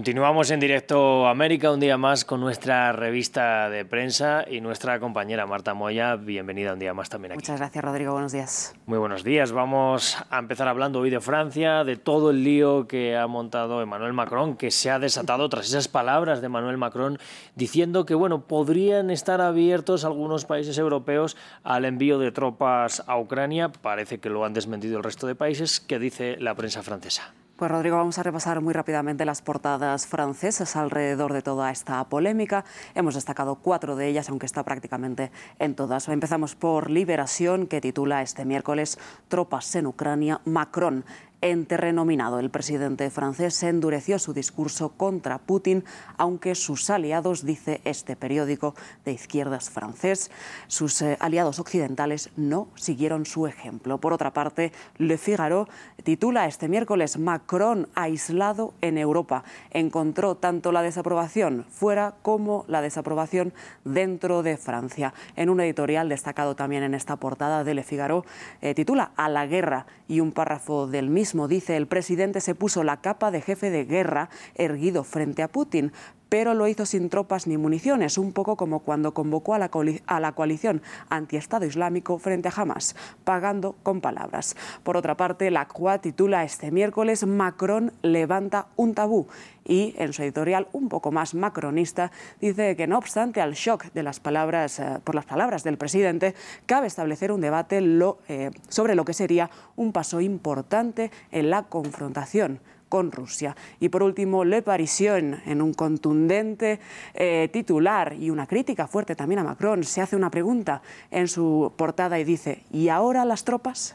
Continuamos en directo América un día más con nuestra revista de prensa y nuestra compañera Marta Moya. Bienvenida un día más también aquí. Muchas gracias, Rodrigo. Buenos días. Muy buenos días. Vamos a empezar hablando hoy de Francia, de todo el lío que ha montado Emmanuel Macron, que se ha desatado tras esas palabras de Emmanuel Macron diciendo que bueno, podrían estar abiertos algunos países europeos al envío de tropas a Ucrania. Parece que lo han desmentido el resto de países. ¿Qué dice la prensa francesa? Pues Rodrigo, vamos a repasar muy rápidamente las portadas francesas alrededor de toda esta polémica. Hemos destacado cuatro de ellas, aunque está prácticamente en todas. Empezamos por Liberación, que titula este miércoles Tropas en Ucrania, Macron en terreno el presidente francés endureció su discurso contra Putin, aunque sus aliados, dice este periódico de izquierdas francés, sus eh, aliados occidentales no siguieron su ejemplo. Por otra parte, Le Figaro titula este miércoles Macron aislado en Europa. Encontró tanto la desaprobación fuera como la desaprobación dentro de Francia. En un editorial destacado también en esta portada de Le Figaro, eh, titula A la guerra y un párrafo del mismo dice, el presidente se puso la capa de jefe de guerra erguido frente a Putin, pero lo hizo sin tropas ni municiones, un poco como cuando convocó a la, a la coalición antiestado islámico frente a Hamas, pagando con palabras. Por otra parte, la CUA titula este miércoles Macron levanta un tabú y en su editorial un poco más macronista dice que no obstante al shock de las palabras, eh, por las palabras del presidente, cabe establecer un debate eh, sobre lo que sería un paso importante en la confrontación con Rusia. Y por último, Le Parisien, en un contundente eh, titular y una crítica fuerte también a Macron, se hace una pregunta en su portada y dice, ¿y ahora las tropas?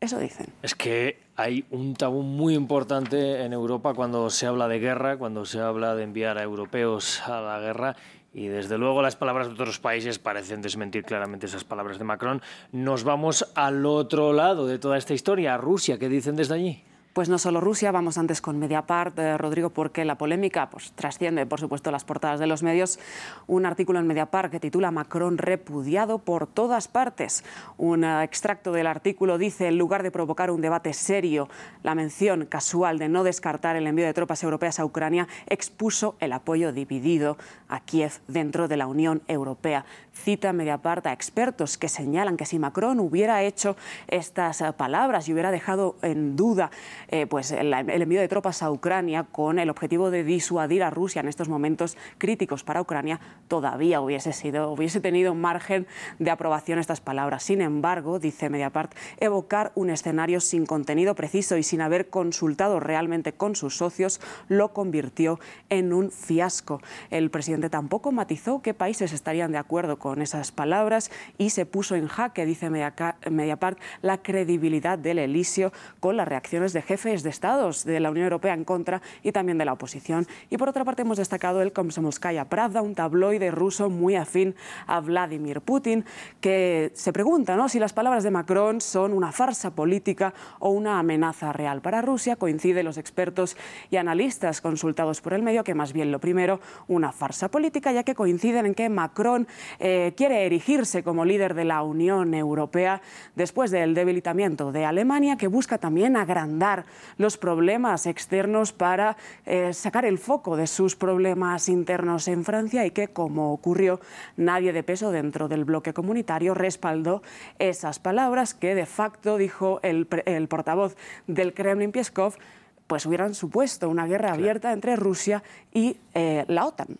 Eso dicen. Es que hay un tabú muy importante en Europa cuando se habla de guerra, cuando se habla de enviar a europeos a la guerra. Y desde luego las palabras de otros países parecen desmentir claramente esas palabras de Macron. Nos vamos al otro lado de toda esta historia, a Rusia. ¿Qué dicen desde allí? Pues no solo Rusia, vamos antes con Mediapart, eh, Rodrigo, porque la polémica pues, trasciende, por supuesto, las portadas de los medios. Un artículo en Mediapart que titula Macron repudiado por todas partes. Un eh, extracto del artículo dice, en lugar de provocar un debate serio, la mención casual de no descartar el envío de tropas europeas a Ucrania expuso el apoyo dividido a Kiev dentro de la Unión Europea. Cita Mediapart a expertos que señalan que si Macron hubiera hecho estas eh, palabras y hubiera dejado en duda eh, pues el, envío de tropas a Ucrania con el objetivo de disuadir a Rusia en estos momentos críticos para Ucrania, todavía hubiese, sido, hubiese tenido margen de aprobación estas palabras. Sin embargo, dice Mediapart, evocar un escenario sin contenido preciso y sin haber consultado realmente con sus socios lo convirtió en un fiasco. El presidente tampoco matizó qué países estarían de acuerdo con esas palabras y se puso en jaque, dice Mediapart, la credibilidad del Elisio con las reacciones de jefes de estados de la Unión Europea en contra y también de la oposición. Y por otra parte hemos destacado el Komsomolskaya Pravda, un tabloide ruso muy afín a Vladimir Putin, que se pregunta ¿no? si las palabras de Macron son una farsa política o una amenaza real para Rusia. Coinciden los expertos y analistas consultados por el medio que más bien lo primero, una farsa política, ya que coinciden en que Macron eh, quiere erigirse como líder de la Unión Europea después del debilitamiento de Alemania, que busca también agrandar los problemas externos para eh, sacar el foco de sus problemas internos en Francia y que, como ocurrió, nadie de peso dentro del bloque comunitario respaldó esas palabras que de facto dijo el, portavoz del Kremlin, Pieskov, pues hubieran supuesto una guerra abierta entre Rusia y eh, la OTAN.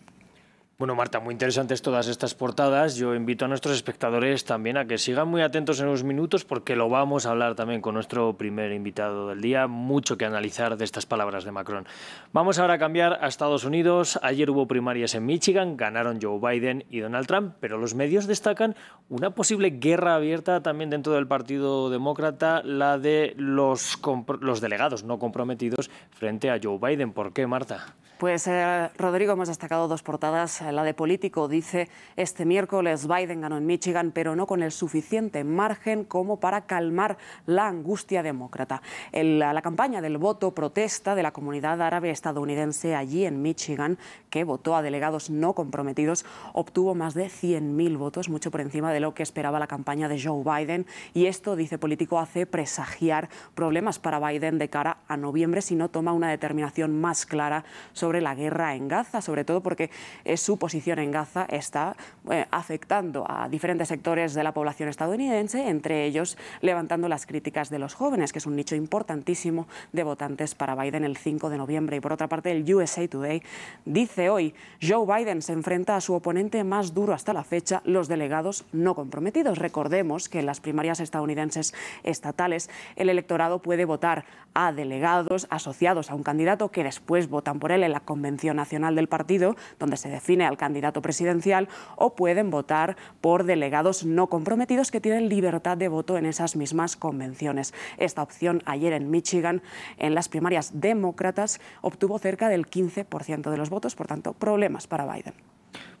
Bueno, Marta, muy interesantes todas estas portadas. Yo invito a nuestros espectadores también a que sigan muy atentos en unos minutos porque lo vamos a hablar también con nuestro primer invitado del día. Mucho que analizar de estas palabras de Macron. Vamos ahora a cambiar a Estados Unidos. Ayer hubo primarias en Michigan, ganaron Joe Biden y Donald Trump, pero los medios destacan una posible guerra abierta también dentro del Partido Demócrata, la de los, los delegados no comprometidos frente a Joe Biden. ¿Por qué, Marta? Pues, eh, Rodrigo, hemos destacado dos portadas la de político, dice este miércoles Biden ganó en Michigan, pero no con el suficiente margen como para calmar la angustia demócrata. la campaña del voto protesta de la comunidad árabe estadounidense allí en Michigan, que votó a delegados no comprometidos, obtuvo más de 100.000 votos, mucho por encima de lo que esperaba la campaña de Joe Biden. Y esto, dice político, hace presagiar problemas para Biden de cara a noviembre si no toma una determinación más clara sobre la guerra en Gaza, sobre todo porque su posición en Gaza está eh, afectando a diferentes sectores de la población estadounidense, entre ellos levantando las críticas de los jóvenes, que es un nicho importantísimo de votantes para Biden el 5 de noviembre. Y por otra parte, el USA Today dice hoy, Joe Biden se enfrenta a su oponente más duro hasta la fecha, los delegados no comprometidos. Recordemos que en las primarias estadounidenses estatales el electorado puede votar a delegados asociados a un candidato que después votan por él en la Convención Nacional del Partido, donde se define al candidato presidencial, o pueden votar por delegados no comprometidos que tienen libertad de voto en esas mismas convenciones. Esta opción ayer en Michigan, en las primarias demócratas, obtuvo cerca del 15% de los votos, por tanto, problemas para Biden.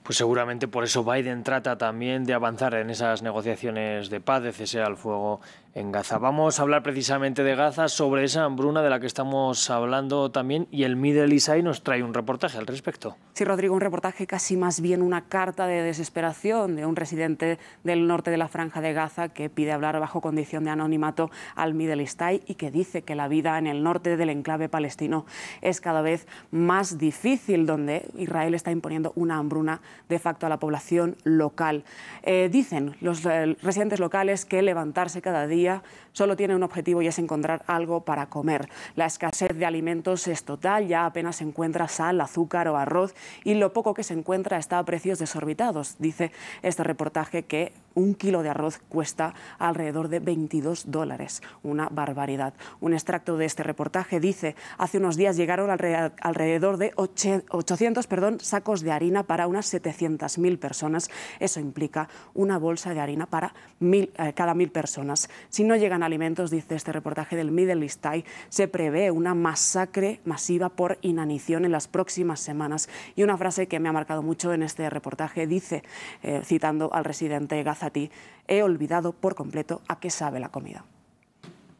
Pues seguramente por eso Biden trata también de avanzar en esas negociaciones de paz, de cese al fuego en Gaza. Vamos a hablar precisamente de Gaza, sobre esa hambruna de la que estamos hablando también, y el Middle East Eye nos trae un reportaje al respecto. Sí, Rodrigo, un reportaje casi más bien una carta de desesperación de un residente del norte de la Franja de Gaza que pide hablar bajo condición de anonimato al Middle East Eye y que dice que la vida en el norte del enclave palestino es cada vez más difícil, donde Israel está imponiendo una hambruna de facto a la población local. Eh, dicen los eh, residentes locales que levantarse cada día solo tiene un objetivo y es encontrar algo para comer. La escasez de alimentos es total, ya apenas se encuentra sal, azúcar o arroz y lo poco que se encuentra está a precios desorbitados. Dice este reportaje que un kilo de arroz cuesta alrededor de 22 dólares, una barbaridad. Un extracto de este reportaje dice, hace unos días llegaron alrededor de 800 perdón, sacos de harina para unas 700.000 personas. Eso implica una bolsa de harina para eh, cada mil personas. Si no llegan alimentos, dice este reportaje del Middle East Eye, se prevé una masacre masiva por inanición en las próximas semanas. Y una frase que me ha marcado mucho en este reportaje dice, eh, citando al residente Gazati, he olvidado por completo a qué sabe la comida.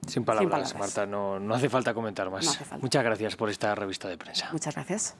Sin palabras, Marta, no, no, hace falta comentar más. Muchas gracias por esta revista de prensa. Muchas gracias.